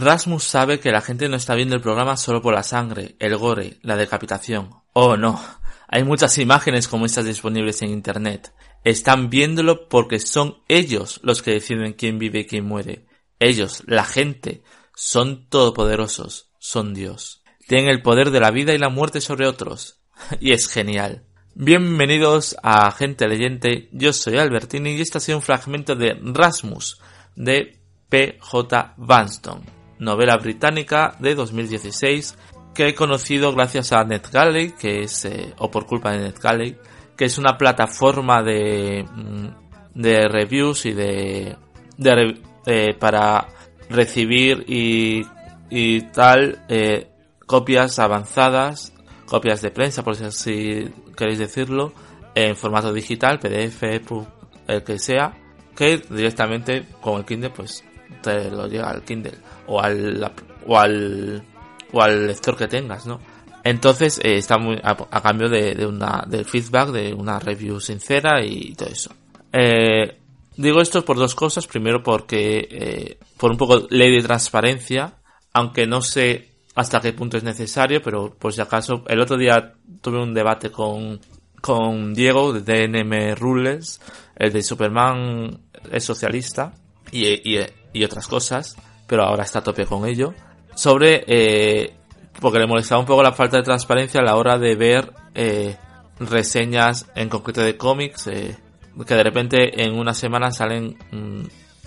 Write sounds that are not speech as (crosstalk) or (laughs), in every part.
Rasmus sabe que la gente no está viendo el programa solo por la sangre, el gore, la decapitación. Oh no, hay muchas imágenes como estas disponibles en Internet. Están viéndolo porque son ellos los que deciden quién vive y quién muere. Ellos, la gente, son todopoderosos, son Dios. Tienen el poder de la vida y la muerte sobre otros. (laughs) y es genial. Bienvenidos a Gente Leyente, yo soy Albertini y este ha sido un fragmento de Rasmus de P.J. Vanston novela británica de 2016 que he conocido gracias a NetGalley, que es, eh, o por culpa de NetGalley, que es una plataforma de, mm, de reviews y de, eh, para recibir y, tal eh, copias avanzadas, copias de prensa, por si así queréis decirlo, en formato digital, PDF, el que sea, que directamente con el Kindle pues te lo llega al Kindle o al, o al, o al lector que tengas, ¿no? Entonces eh, está muy a, cambio de, una del feedback, de una review sincera y todo eso. Eh, digo esto por dos cosas. Primero porque eh, por un poco ley de transparencia, aunque no sé hasta qué punto es necesario, pero por si acaso el otro día tuve un debate con con Diego de DNM Rules, el de Superman es socialista y, y, y otras cosas pero ahora está a tope con ello, sobre, eh, porque le molestaba un poco la falta de transparencia a la hora de ver eh, reseñas en concreto de cómics, eh, que de repente en una semana salen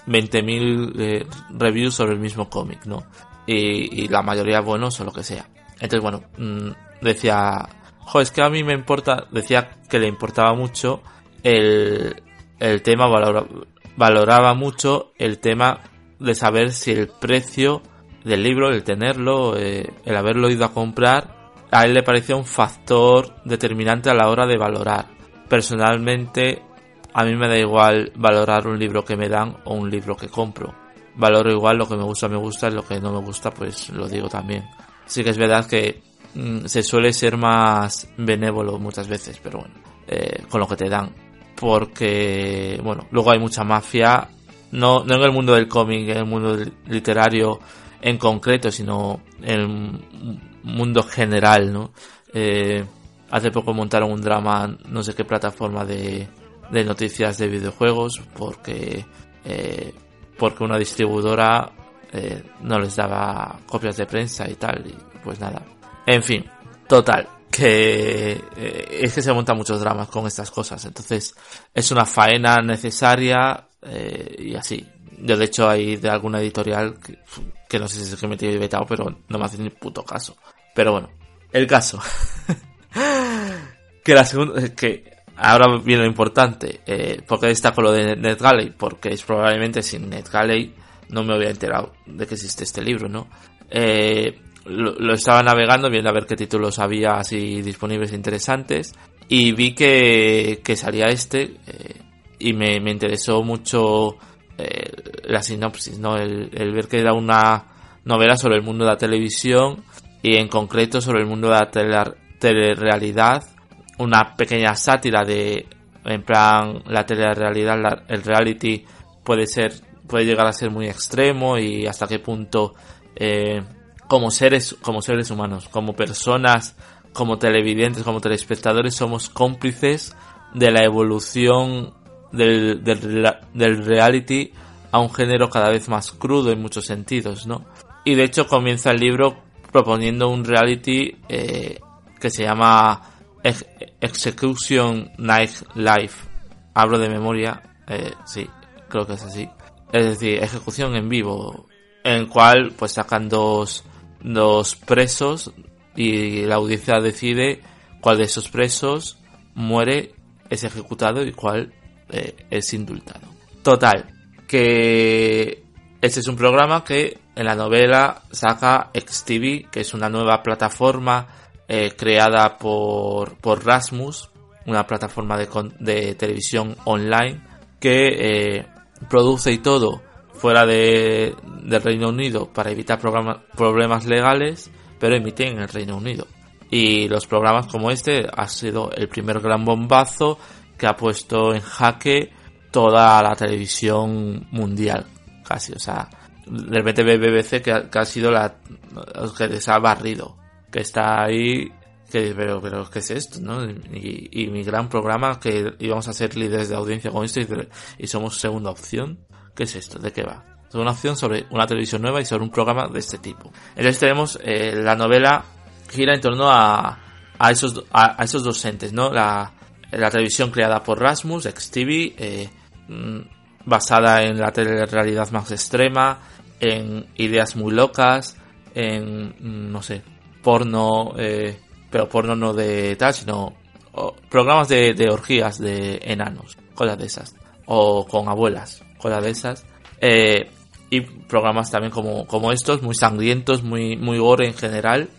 20.000 mm, reviews sobre el mismo cómic, ¿no? Y, la mayoría buenos o lo que sea. Entonces, bueno, mm, decía, jo, es que a mí me importa, decía que le importaba mucho el, el tema, valoraba mucho el tema de saber si el precio del libro, el tenerlo, eh, el haberlo ido a comprar, a él le parecía un factor determinante a la hora de valorar. Personalmente, a mí me da igual valorar un libro que me dan o un libro que compro. Valoro igual lo que me gusta, me gusta, y lo que no me gusta, pues lo digo también. Sí que es verdad que mm, se suele ser más benévolo muchas veces, pero bueno, eh, con lo que te dan. Porque, bueno, luego hay mucha mafia no, no en el mundo del cómic, en el mundo literario en concreto, sino en el mundo general, ¿no? Eh, hace poco montaron un drama, no sé qué plataforma de, de noticias de videojuegos, porque, eh, porque una distribuidora eh, no les daba copias de prensa y tal, y pues nada. En fin, total, que eh, es que se montan muchos dramas con estas cosas, entonces es una faena necesaria eh, y así. Yo de hecho hay de alguna editorial que, no sé si es que me tiene vetado, pero no me hace ni puto caso. Pero bueno, el caso. (laughs) que la segunda, que ahora viene lo importante, eh, porque destaco lo de NetGalley, porque es probablemente sin NetGalley no me había enterado de que existe este libro, ¿no? Eh, lo, estaba navegando, viendo a ver qué títulos había así disponibles e interesantes, y vi que, que salía este, eh, y me, me interesó mucho eh, la sinopsis, ¿no? El, el, ver que era una novela sobre el mundo de la televisión y en concreto sobre el mundo de la telerrealidad, una pequeña sátira de, en plan, la telerrealidad, el reality puede ser, puede llegar a ser muy extremo y hasta qué punto, eh, como seres, como seres humanos, como personas, como televidentes, como telespectadores, somos cómplices de la evolución del, del, reality a un género cada vez más crudo en muchos sentidos, ¿no? Y de hecho comienza el libro proponiendo un reality eh, que se llama Execution Night Life. Hablo de memoria, eh, sí, creo que es así. Es decir, ejecución en vivo, en el cual pues sacan dos, dos presos y la audiencia decide cuál de esos presos muere, es ejecutado y cuál eh, es indultado. Total, que Este es un programa que en la novela saca XTV, que es una nueva plataforma eh, creada por, por Rasmus, una plataforma de, de televisión online que eh, produce y todo fuera de, del Reino Unido para evitar problemas legales, pero emite en el Reino Unido. Y los programas como este ha sido el primer gran bombazo que ha puesto en jaque toda la televisión mundial, casi. O sea, de repente BBC que ha, sido la que les ha barrido, que está ahí que pero pero qué es esto no y, mi gran programa que íbamos a ser líderes de audiencia con esto y, somos segunda opción. Qué es esto de qué va segunda opción sobre una televisión nueva y sobre un programa de este tipo. Entonces tenemos eh, la novela gira en torno a a esos a, esos docentes no la la televisión creada por Rasmus XTV eh, mm, basada en la realidad más extrema en ideas muy locas en mm, no sé porno eh, pero porno no de tal, sino programas de, orgías de enanos, cosas de esas, o con abuelas, cosas de esas, eh, y programas también como, como estos, muy sangrientos, muy, muy gore en general.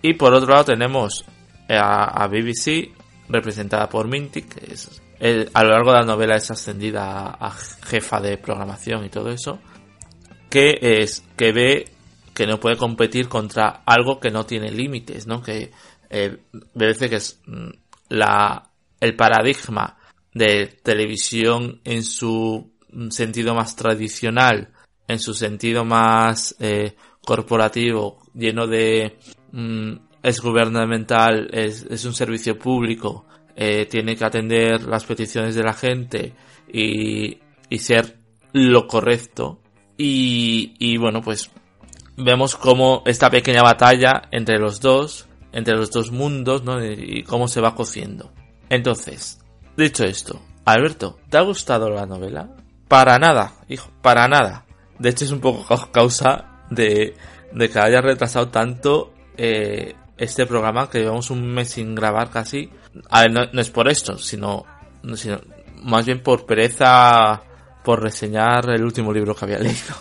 Y por otro lado tenemos a, BBC, representada por Minty, que es, a lo largo de la novela es ascendida a, jefa de programación y todo eso, que es, que ve que no puede competir contra algo que no tiene límites, ¿no? Que eh, parece que es mm, la, el paradigma de televisión en su sentido más tradicional, en su sentido más eh, corporativo, lleno de mm, es gubernamental, es, es, un servicio público, eh, tiene que atender las peticiones de la gente y, y ser lo correcto. Y, y bueno, pues vemos cómo esta pequeña batalla entre los dos, entre los dos mundos, ¿no? Y cómo se va cociendo. Entonces, dicho esto, Alberto, ¿te ha gustado la novela? Para nada, hijo, para nada. De hecho es un poco causa de, de que haya retrasado tanto eh, este programa que llevamos un mes sin grabar casi. A ver, no, es por esto, sino, más bien por pereza por reseñar el último libro que había (laughs) leído.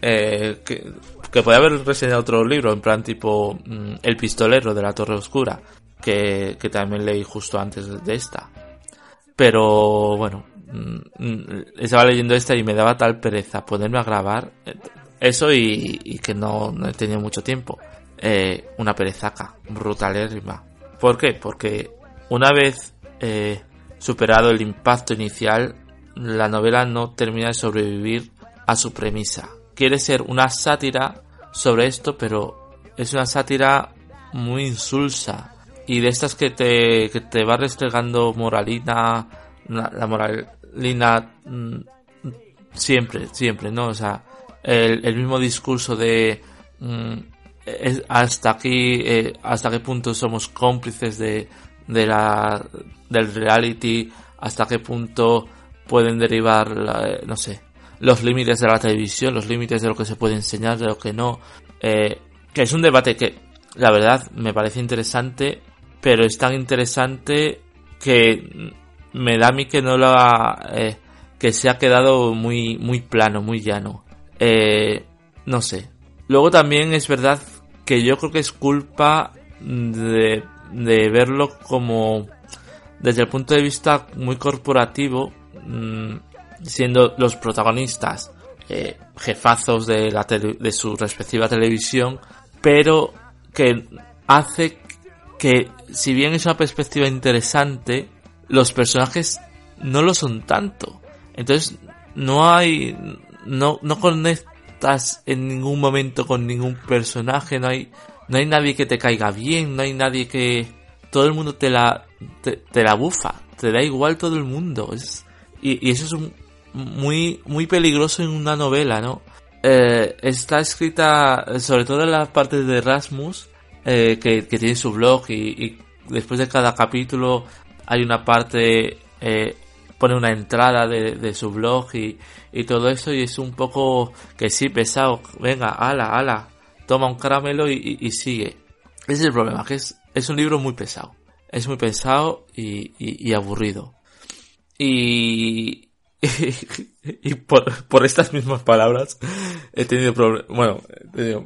Eh, que, que podía haber reseñado otro libro, en plan tipo mm, El pistolero de la Torre Oscura, que, que también leí justo antes de esta. Pero bueno, mm, estaba leyendo esta y me daba tal pereza ponerme a grabar eh, eso y, y que no, no, he tenido mucho tiempo. Eh, una perezaca, brutalérrima. ¿Por qué? Porque una vez eh, superado el impacto inicial, la novela no termina de sobrevivir a su premisa quiere ser una sátira sobre esto, pero es una sátira muy insulsa y de estas que te, que te va restregando moralina, la, moralina mm, siempre, siempre, ¿no? O sea, el, mismo discurso de hasta aquí, eh, hasta qué punto somos cómplices de, de la, del reality, hasta qué punto pueden derivar, no sé, los límites de la televisión, los límites de lo que se puede enseñar, de lo que no. Eh, que es un debate que, la verdad, me parece interesante, pero es tan interesante que me da a mí que no lo ha, eh, que se ha quedado muy, muy plano, muy llano. Eh, no sé. Luego también es verdad que yo creo que es culpa de, verlo como desde el punto de vista muy corporativo. Mmm, siendo los protagonistas eh, jefazos de, la de su respectiva televisión, pero que hace que, si bien es una perspectiva interesante, los personajes no lo son tanto. Entonces, no hay, no, no conectas en ningún momento con ningún personaje, no hay, no hay nadie que te caiga bien, no hay nadie que, todo el mundo te la, te, la bufa, te da igual todo el mundo. Es, y, y eso es un, muy, muy peligroso en una novela, ¿no? Eh, está escrita sobre todo en la parte de Erasmus, eh, que, que, tiene su blog y, y, después de cada capítulo hay una parte, eh, pone una entrada de, de su blog y, y, todo eso y es un poco que sí, pesado, venga, ala, ala, toma un caramelo y, y sigue. Ese es el problema, que es, es un libro muy pesado. Es muy pesado y, y aburrido. Y, (laughs) y, por, por, estas mismas palabras he tenido problemas. Bueno,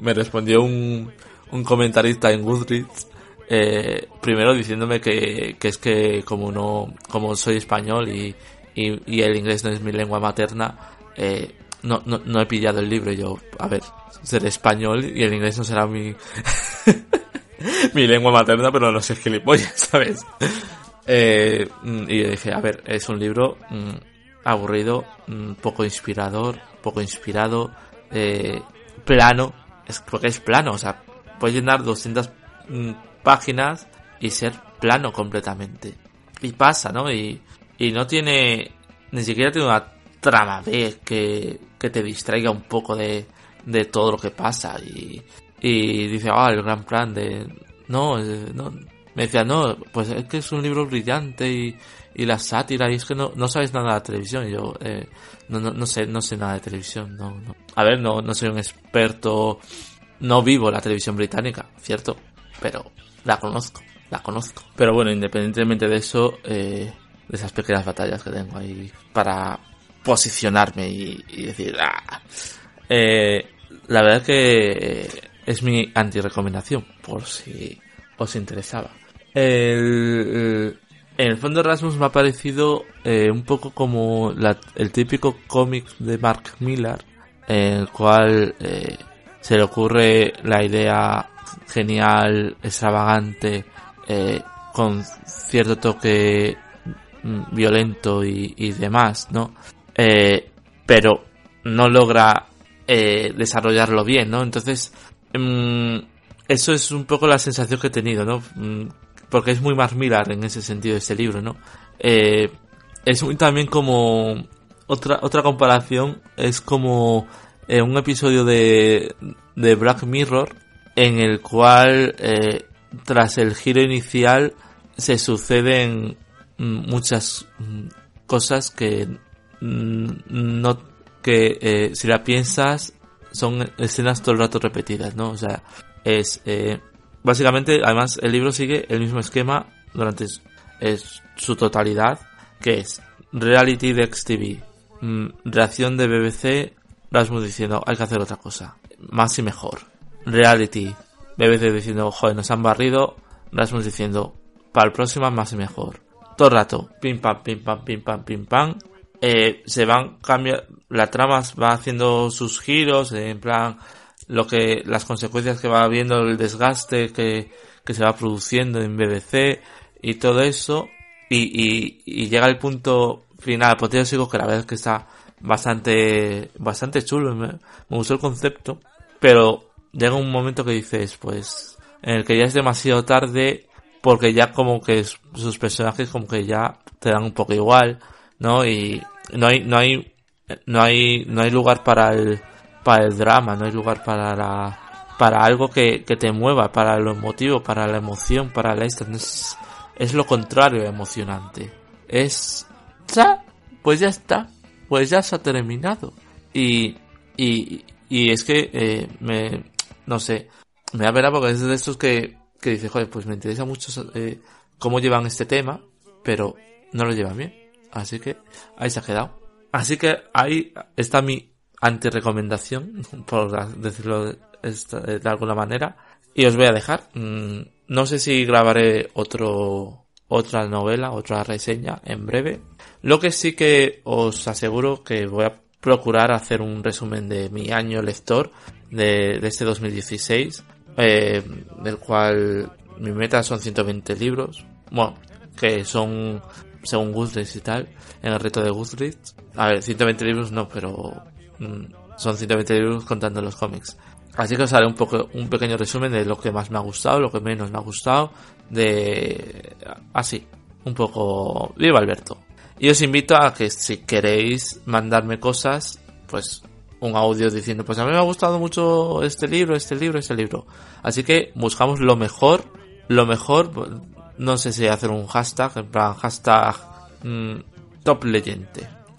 me respondió un, un comentarista en Goodreads eh, primero diciéndome que, que, es que como no como soy español y, y, el inglés no es mi lengua materna eh, no, no, no he pillado el libro. Y yo a ver seré español y el inglés no será mi (laughs) mi lengua materna pero no sé gilipollas (laughs) sabes eh, y yo dije a ver es un libro mm, aburrido mm, poco inspirador poco inspirado eh, plano es porque es plano o sea puede llenar 200 páginas y ser plano completamente. Y pasa, ¿no? Y, y no tiene, ni siquiera tiene una trama B que, que te distraiga un poco de, de todo lo que pasa. Y, y dice, ah, el gran plan de, no, no, me decía, no, pues es que es un libro brillante y, y la sátira, y es que no, no sabes nada de la televisión. Yo, eh, no, no, no sé, no sé nada de televisión, no. A ver, no, no soy un experto, no vivo la televisión británica, cierto, pero la conozco, la conozco. Pero bueno, independientemente de eso, eh, de esas pequeñas batallas que tengo ahí para posicionarme y, decir, ah, eh, la verdad que es mi anti-recomendación, por si os interesaba. El, en el fondo Rasmus me ha parecido eh, un poco como el típico cómic de Mark Millar, en el cual eh, se le ocurre la idea genial, extravagante, eh, con cierto toque mm, violento y, demás, ¿no? Eh, pero no logra eh, desarrollarlo bien, ¿no? Entonces, mm, eso es un poco la sensación que he tenido, ¿no? Mm, porque es muy más en ese sentido este libro, ¿no? es muy también como otra otra comparación es como un episodio de de Black Mirror en el cual eh, tras el giro inicial se suceden muchas cosas que no que eh, si la piensas son escenas todo el rato repetidas no o sea es eh, básicamente además el libro sigue el mismo esquema durante su totalidad que es reality de XTV mm, reacción de BBC Rasmus diciendo hay que hacer otra cosa más y mejor reality. BBC diciendo, joder, nos han barrido. Rasmus diciendo, para el próximo más y mejor. Todo el rato, pim pam, pim pam, pim pam, pim pam. Eh, se van cambiando, la trama va haciendo sus giros, en plan, lo que, las consecuencias que va habiendo, el desgaste que, que se va produciendo en BBC y todo eso. Y, y, y llega el punto final apoteósico que la verdad es que está bastante, bastante chulo. Me, me gustó el concepto, pero llega un momento que dices, pues, en el que ya es demasiado tarde porque ya como que sus personajes como que ya te dan un poco igual, ¿no? Y no hay, no hay, no hay, no hay lugar para el, para el drama, no hay lugar para la, para algo que, que te mueva, para lo emotivo, para la emoción, para la esta, es, es lo contrario emocionante. Es, ya, pues ya está, pues ya se ha terminado. Y, y, y es que eh, me, no sé, me da pena porque es de estos que, que dice, joder, pues me interesa mucho eh, cómo llevan este tema, pero no lo llevan bien. Así que ahí se ha quedado. Así que ahí está mi anti-recomendación, (laughs) por decirlo de, alguna manera. Y os voy a dejar. Mm, no sé si grabaré otro, otra novela, otra reseña en breve. Lo que sí que os aseguro que voy a procurar hacer un resumen de mi año lector de, este 2016, eh, del cual mi meta son 120 libros, bueno, que son según Goodreads y tal, en el reto de Goodreads. A ver, 120 libros no, pero mm, son 120 libros contando los cómics. Así que os haré un poco, un pequeño resumen de lo que más me ha gustado, lo que menos me ha gustado, de, así, un poco, viva Alberto. Y os invito a que si queréis mandarme cosas, pues un audio diciendo, pues a mí me ha gustado mucho este libro, este libro, este libro. Así que buscamos lo mejor, lo mejor, no sé si hacer un hashtag, en plan hashtag mm, top.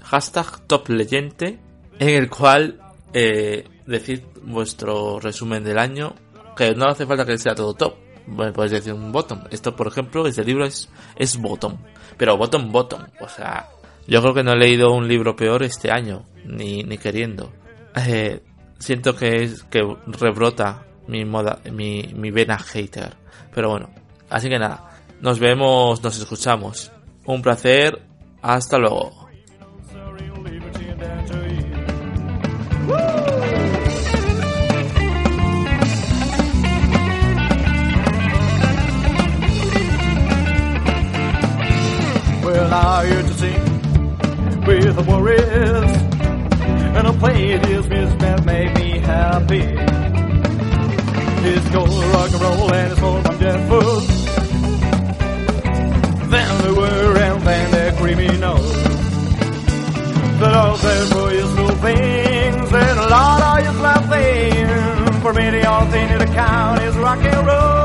Hashtag top leyente, en el cual eh, decid vuestro resumen del año, que no hace falta que sea todo top. Bueno, podéis decir un bottom. Esto, por ejemplo, este libro es, es bottom. Pero bottom, bottom. O sea, Yo creo que no he leído un libro peor este año, ni, ni queriendo. Eh, siento que es que rebrota mi moda, mi, mi vena hater. Pero bueno, así que nada, nos vemos, nos escuchamos. Un placer, hasta luego. Used to sing with the Warriors, and I played his music that made me happy. His gold rock and roll and his full from Jeff Food. Then there were and then their creamy nose. That all there for useful things and a lot of useful things. For me, the only thing that count is rock and roll.